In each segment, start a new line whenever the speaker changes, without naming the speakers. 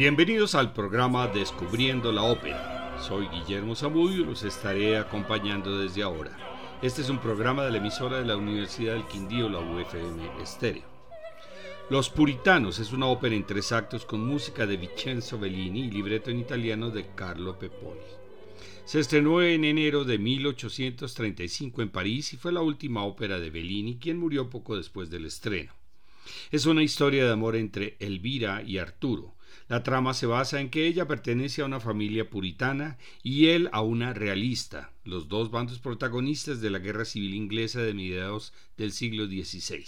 Bienvenidos al programa Descubriendo la Ópera. Soy Guillermo Zamudio y los estaré acompañando desde ahora. Este es un programa de la emisora de la Universidad del Quindío, la UFM Estéreo. Los Puritanos es una ópera en tres actos con música de Vincenzo Bellini y libreto en italiano de Carlo Pepponi. Se estrenó en enero de 1835 en París y fue la última ópera de Bellini, quien murió poco después del estreno. Es una historia de amor entre Elvira y Arturo, la trama se basa en que ella pertenece a una familia puritana y él a una realista, los dos bandos protagonistas de la Guerra Civil Inglesa de mediados del siglo XVI.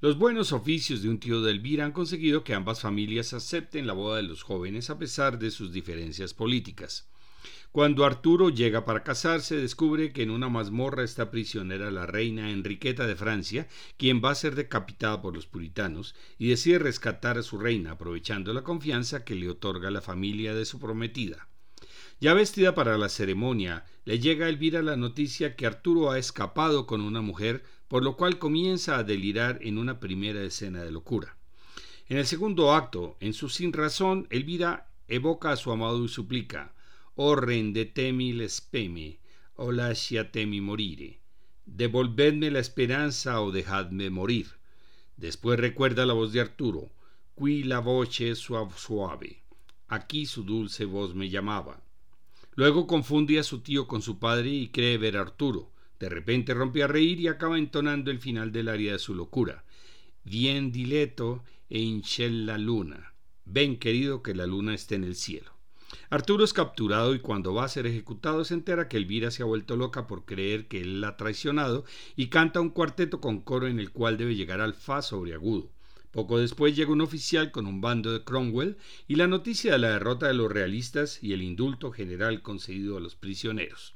Los buenos oficios de un tío de Elvira han conseguido que ambas familias acepten la boda de los jóvenes a pesar de sus diferencias políticas. Cuando Arturo llega para casarse, descubre que en una mazmorra está prisionera la reina Enriqueta de Francia, quien va a ser decapitada por los puritanos, y decide rescatar a su reina, aprovechando la confianza que le otorga la familia de su prometida. Ya vestida para la ceremonia, le llega a Elvira la noticia que Arturo ha escapado con una mujer, por lo cual comienza a delirar en una primera escena de locura. En el segundo acto, en su sin razón, Elvira evoca a su amado y suplica o rendetemi l'espeme, o lasciatemi morire. Devolvedme la esperanza o dejadme morir. Después recuerda la voz de Arturo, qui la voce suave. Aquí su dulce voz me llamaba. Luego confunde a su tío con su padre y cree ver a Arturo. De repente rompe a reír y acaba entonando el final del aria de su locura. Bien dileto e hinchel la luna. Ven, querido, que la luna esté en el cielo. Arturo es capturado y cuando va a ser ejecutado se entera que Elvira se ha vuelto loca por creer que él la ha traicionado y canta un cuarteto con coro en el cual debe llegar al fa sobre agudo. Poco después llega un oficial con un bando de Cromwell y la noticia de la derrota de los realistas y el indulto general concedido a los prisioneros.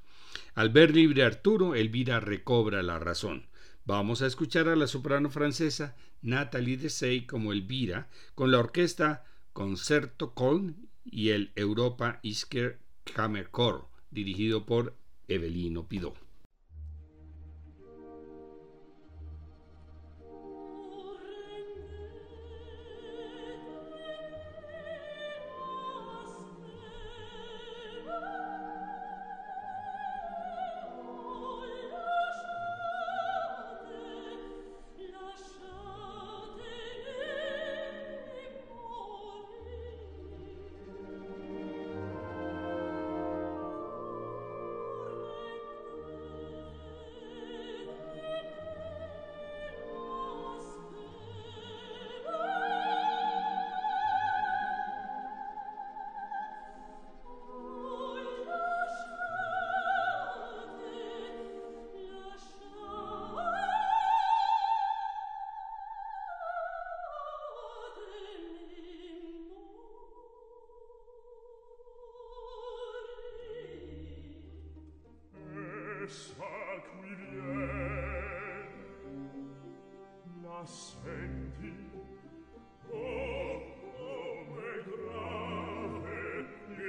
Al ver libre a Arturo, Elvira recobra la razón. Vamos a escuchar a la soprano francesa Nathalie Dessay como Elvira con la orquesta Concerto Colm y el Europa Isker Kammerchor, dirigido por Evelino Pidó.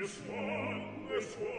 risponde suo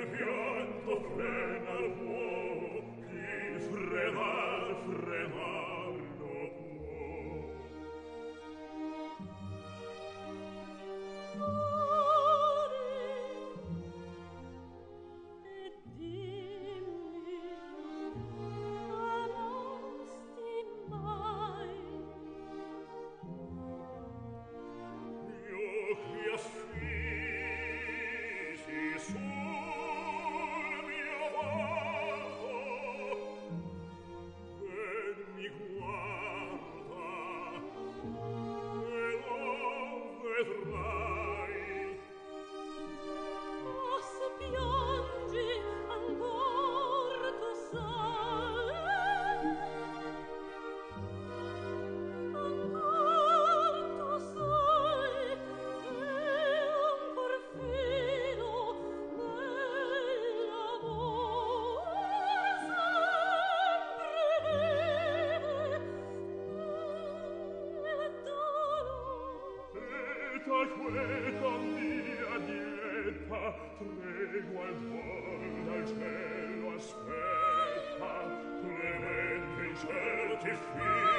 serpiente beautiful.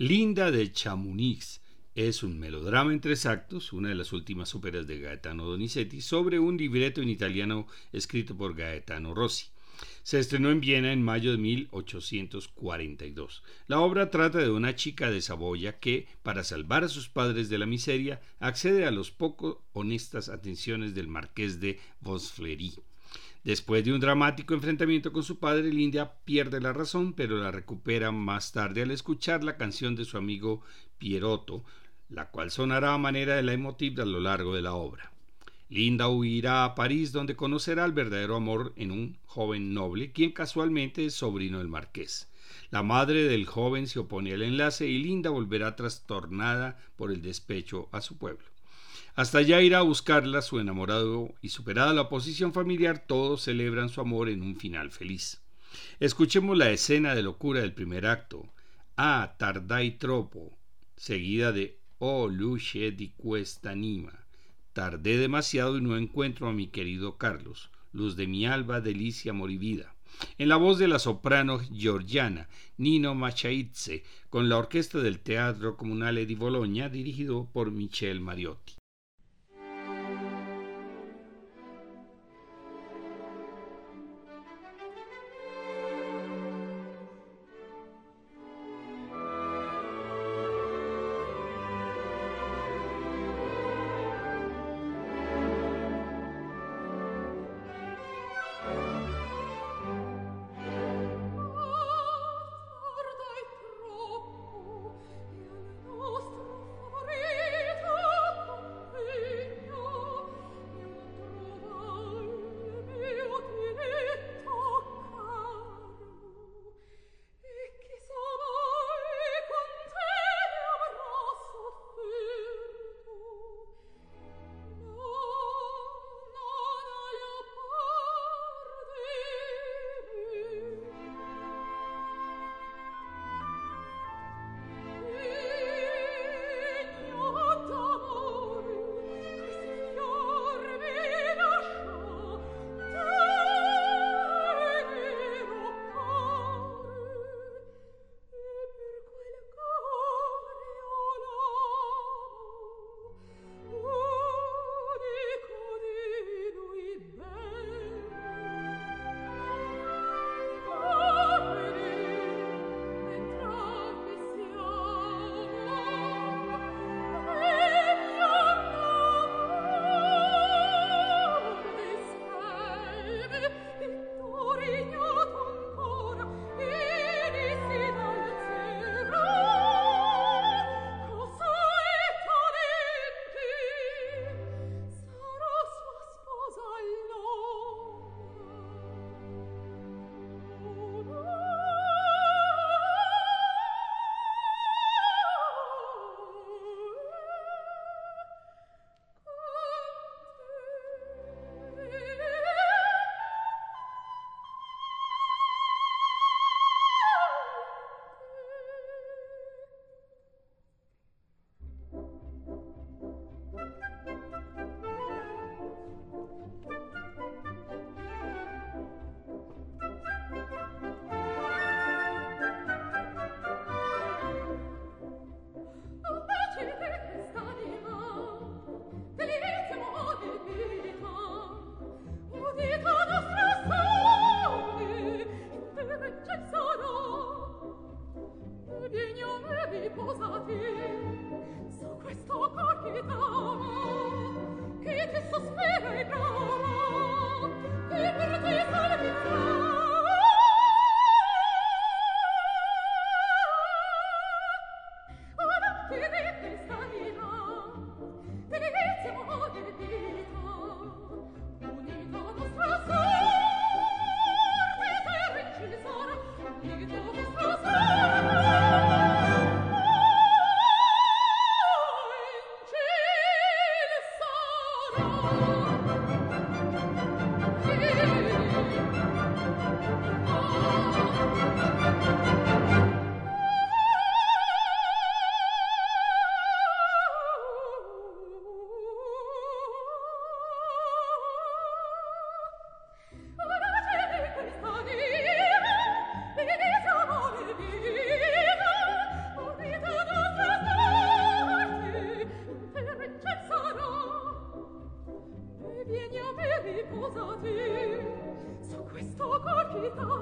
Linda de Chamonix es un melodrama en tres actos, una de las últimas óperas de Gaetano Donizetti, sobre un libreto en italiano escrito por Gaetano Rossi. Se estrenó en Viena en mayo de 1842. La obra trata de una chica de Saboya que, para salvar a sus padres de la miseria, accede a los poco honestas atenciones del marqués de Vosflery. Después de un dramático enfrentamiento con su padre, Linda pierde la razón, pero la recupera más tarde al escuchar la canción de su amigo Pierotto, la cual sonará a manera de la emotiva a lo largo de la obra. Linda huirá a París donde conocerá el verdadero amor en un joven noble, quien casualmente es sobrino del marqués. La madre del joven se opone al enlace y Linda volverá trastornada por el despecho a su pueblo. Hasta allá irá a buscarla su enamorado y superada la oposición familiar, todos celebran su amor en un final feliz. Escuchemos la escena de locura del primer acto. Ah, tardai troppo, seguida de Oh luce di questa anima. Tardé demasiado y no encuentro a mi querido Carlos, luz de mi alba, delicia moribida. En la voz de la soprano georgiana Nino Machaitze, con la orquesta del Teatro Comunale di Bologna, dirigido por Michel Mariotti. Monica!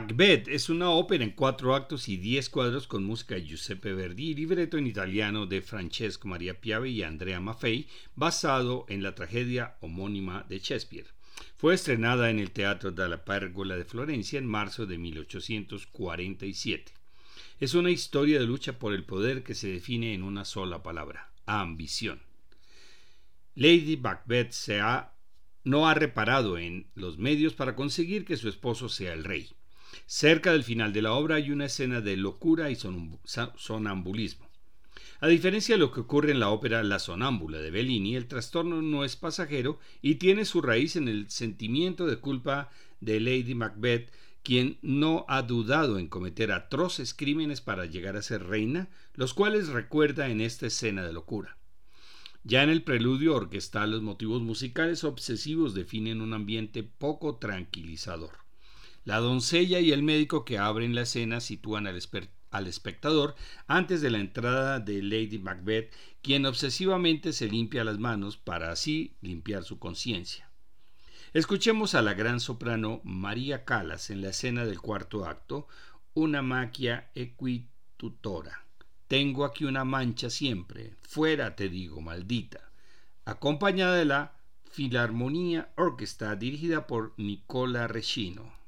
Macbeth es una ópera en cuatro actos y diez cuadros con música de Giuseppe Verdi y libreto en italiano de Francesco Maria Piave y Andrea Maffei, basado en la tragedia homónima de Shakespeare. Fue estrenada en el Teatro la Pérgola de Florencia en marzo de 1847. Es una historia de lucha por el poder que se define en una sola palabra, ambición. Lady Macbeth se ha, no ha reparado en los medios para conseguir que su esposo sea el rey. Cerca del final de la obra hay una escena de locura y sonambulismo. A diferencia de lo que ocurre en la ópera La sonámbula de Bellini, el trastorno no es pasajero y tiene su raíz en el sentimiento de culpa de Lady Macbeth, quien no ha dudado en cometer atroces crímenes para llegar a ser reina, los cuales recuerda en esta escena de locura. Ya en el preludio orquestal los motivos musicales obsesivos definen un ambiente poco tranquilizador. La doncella y el médico que abren la escena sitúan al, espectador antes de la entrada de Lady Macbeth, quien obsesivamente se limpia las manos para así limpiar su conciencia. Escuchemos a la gran soprano María Calas en la escena del cuarto acto, una maquia equitutora. Tengo aquí una mancha siempre, fuera te digo, maldita, acompañada de la Filarmonía Orquesta dirigida por Nicola Recino.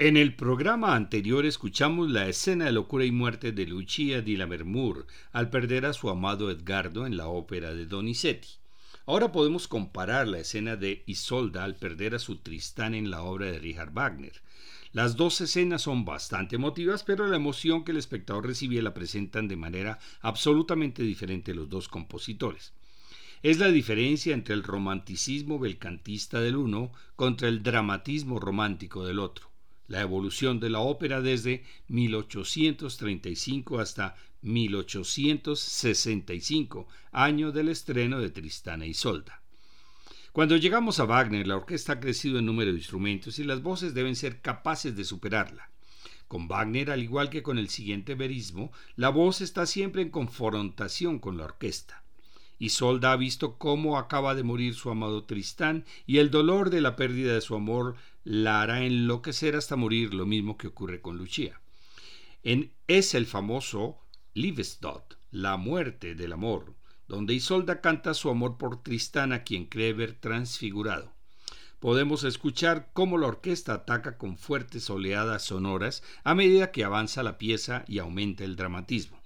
En el programa anterior escuchamos la escena de locura y muerte de Lucia di Lammermoor al perder a su amado Edgardo en la ópera de Donizetti. Ahora podemos comparar la escena de Isolda al perder a su Tristán en la obra de Richard Wagner. Las dos escenas son bastante emotivas, pero la emoción que el espectador recibe la presentan de manera absolutamente diferente los dos compositores. Es la diferencia entre el romanticismo belcantista del uno contra el dramatismo romántico del otro la evolución de la ópera desde 1835 hasta 1865, año del estreno de Tristana y Isolda. Cuando llegamos a Wagner, la orquesta ha crecido en número de instrumentos y las voces deben ser capaces de superarla. Con Wagner, al igual que con el siguiente verismo, la voz está siempre en confrontación con la orquesta. Isolda ha visto cómo acaba de morir su amado Tristán y el dolor de la pérdida de su amor la hará enloquecer hasta morir, lo mismo que ocurre con Lucia. En, es el famoso Liebestod, la muerte del amor, donde Isolda canta su amor por Tristán a quien cree ver transfigurado. Podemos escuchar cómo la orquesta ataca con fuertes oleadas sonoras a medida que avanza la pieza y aumenta el dramatismo.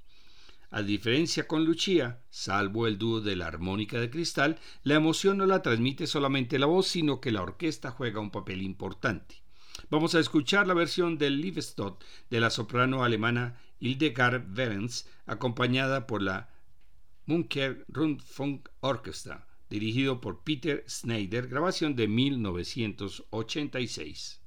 A diferencia con Lucia, salvo el dúo de la armónica de cristal, la emoción no la transmite solamente la voz, sino que la orquesta juega un papel importante. Vamos a escuchar la versión del Liebestod de la soprano alemana Hildegard Werens, acompañada por la Munker Rundfunk Orchestra, dirigido por Peter Schneider, grabación de 1986.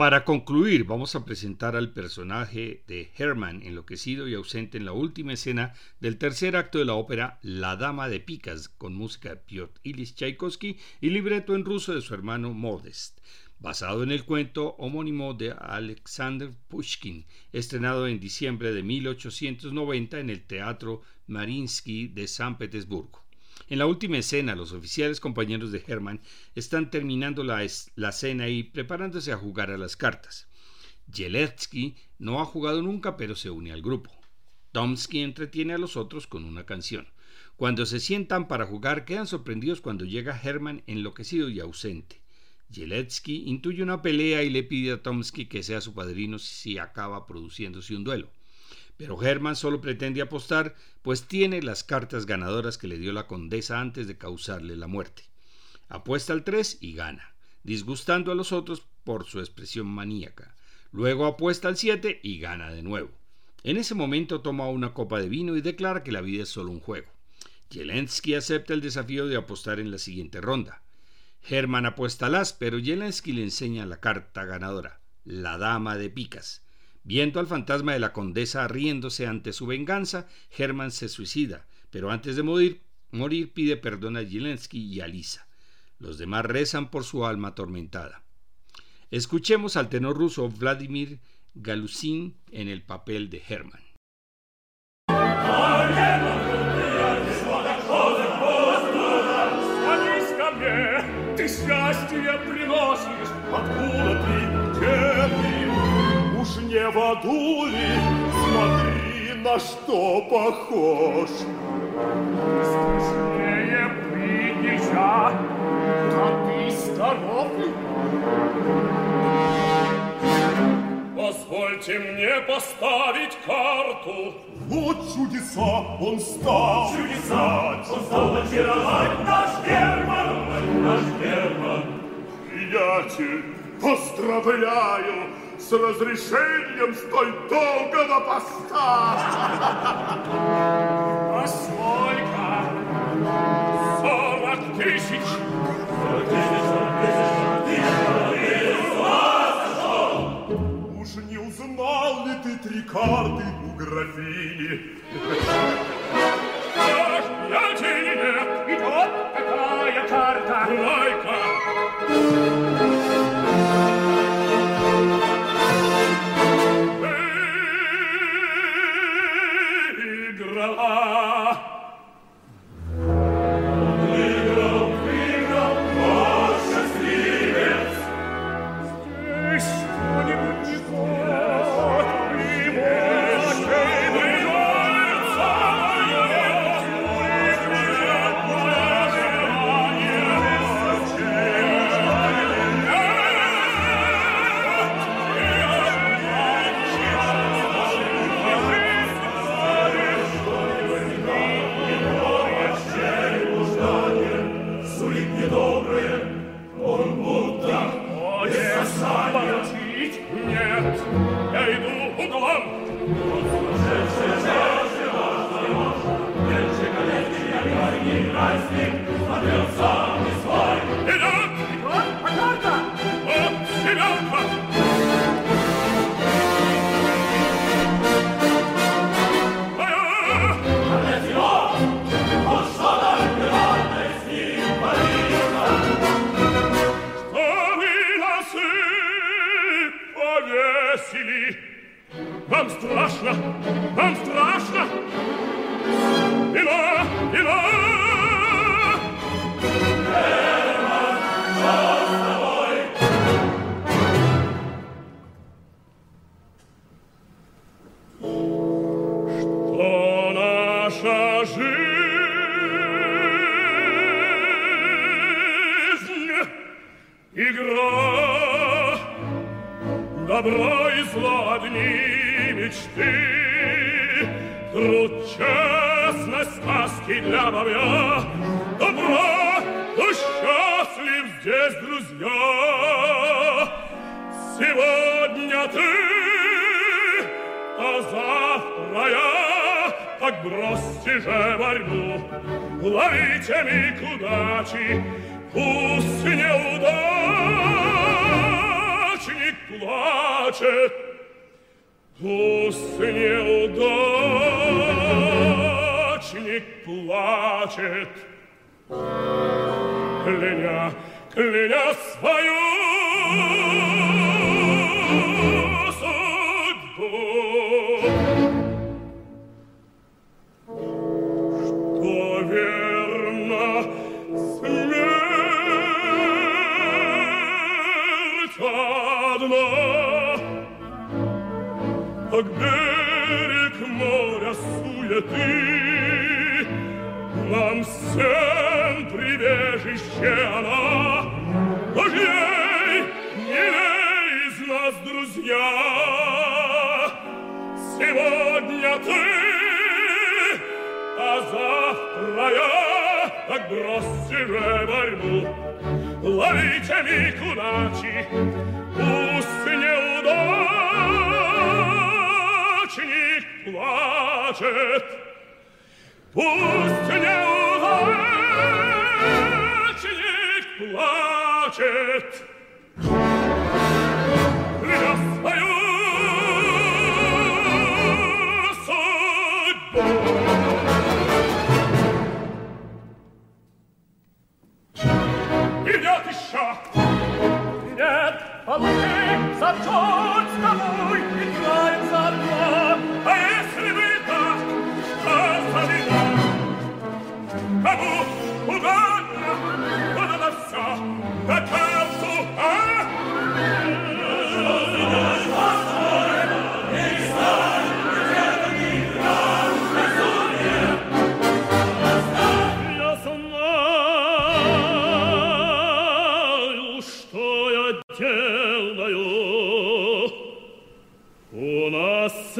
Para concluir, vamos a presentar al personaje de Herman, enloquecido y ausente en la última escena del tercer acto de la ópera La Dama de Picas, con música de Piotr Ilyich Tchaikovsky y libreto en ruso de su hermano Modest, basado en el cuento homónimo de Alexander Pushkin, estrenado en diciembre de 1890 en el Teatro Marinsky de San Petersburgo. En la última escena, los oficiales compañeros de Herman están terminando la, la cena y preparándose a jugar a las cartas. Yeletsky no ha jugado nunca, pero se une al grupo. Tomsky entretiene a los otros con una canción. Cuando se sientan para jugar, quedan sorprendidos cuando llega Herman enloquecido y ausente. Yeletsky intuye una pelea y le pide a Tomsky que sea su padrino si acaba produciéndose un duelo. Pero Herman solo pretende apostar, pues tiene las cartas ganadoras que le dio la condesa antes de causarle la muerte. Apuesta al 3 y gana, disgustando a los otros por su expresión maníaca. Luego apuesta al 7 y gana de nuevo. En ese momento toma una copa de vino y declara que la vida es solo un juego. Jelensky acepta el desafío de apostar en la siguiente ronda. Herman apuesta al as, pero Jelensky le enseña la carta ganadora, la dama de picas. Viendo al fantasma de la condesa riéndose ante su venganza, Herman se suicida, pero antes de morir, morir pide perdón a Zelensky y a Lisa. Los demás rezan por su alma atormentada. Escuchemos al tenor ruso Vladimir Galusin en el papel de Herman.
уж не в Аду ли, смотри, на что похож.
Скорее принеся, а ты здоров ли? Позвольте мне поставить карту.
Вот чудеса, он стал.
Чудеса, он стал очаровать наш Герман, наш Герман.
Приятель, поздравляю, с разрешением столь долгого поста.
А сколько? Сорок тысяч. Сорок тысяч, сорок тысяч, сорок
не узнал ли ты три карты у графини?
Ах, я тебе, и вот какая карта. Дай-ка. удачи, Пусть неудачи мученик плачет, Пусть неудачник плачет, a me s'aggiorsta voi.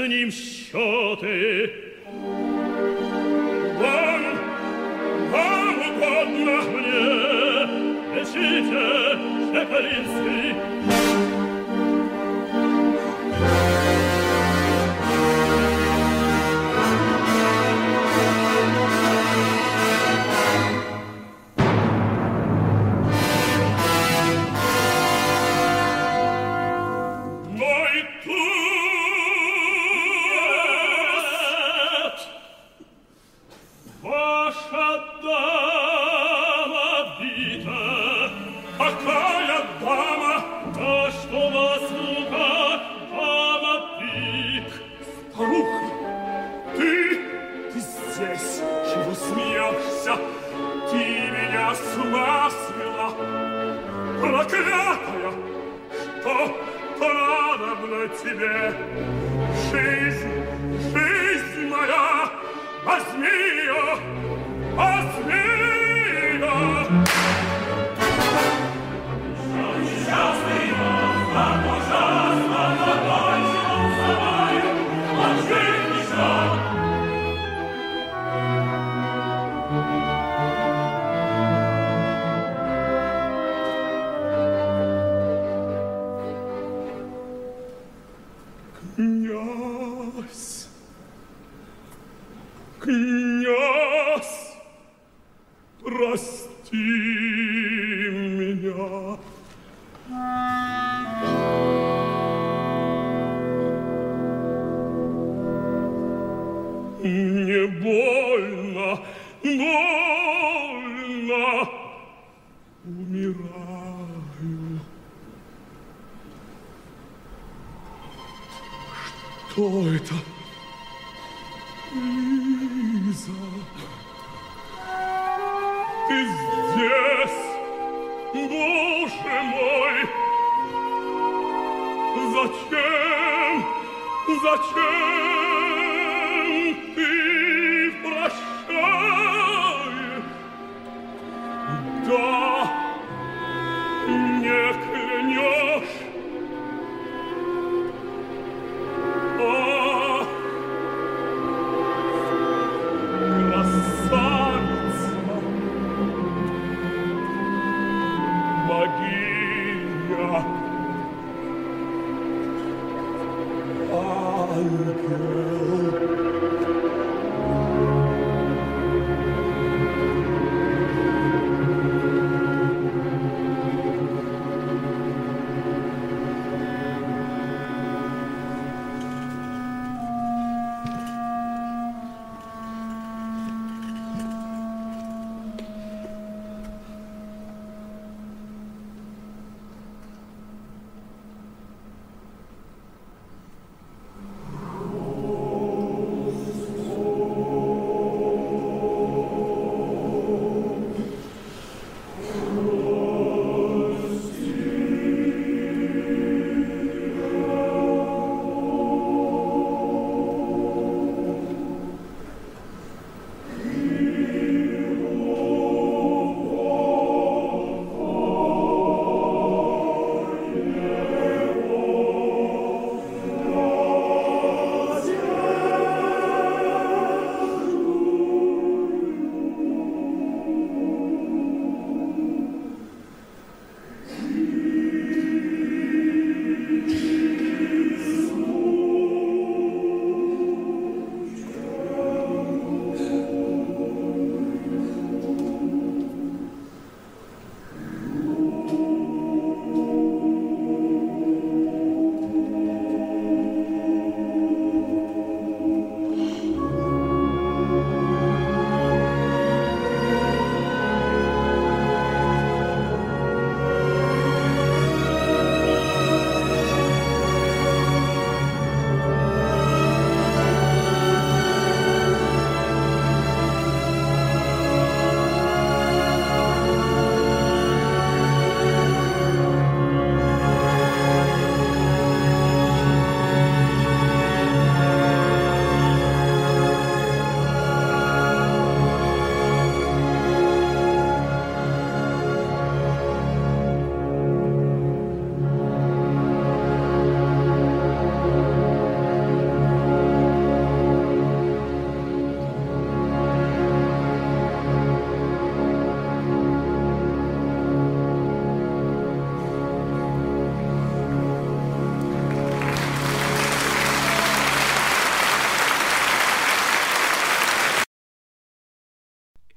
ним счеты. Вам, вам угодно мне, лечите, Шепелинский, моя сна свела, проклятая, что понадобна тебе. Жизнь, жизнь моя, возьми ее, возьми
ее.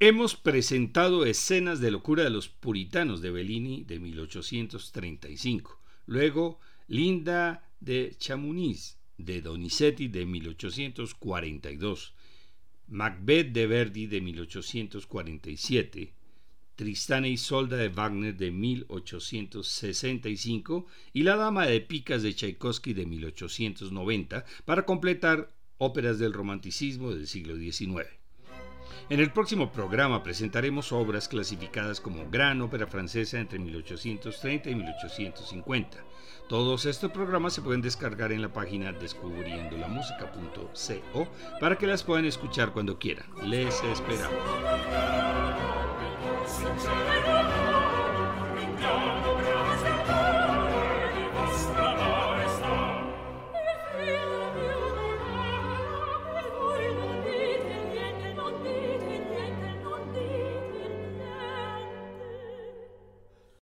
Hemos presentado escenas de locura de los puritanos de Bellini de 1835. Luego, Linda de Chamonix de Donizetti de 1842. Macbeth de Verdi de 1847. Tristán e Isolda de Wagner de 1865 y La Dama de Picas de Tchaikovsky de 1890 para completar óperas del romanticismo del siglo XIX. En el próximo programa presentaremos obras clasificadas como gran ópera francesa entre 1830 y 1850. Todos estos programas se pueden descargar en la página descubriendolamusica.co para que las puedan escuchar cuando quieran. Les esperamos.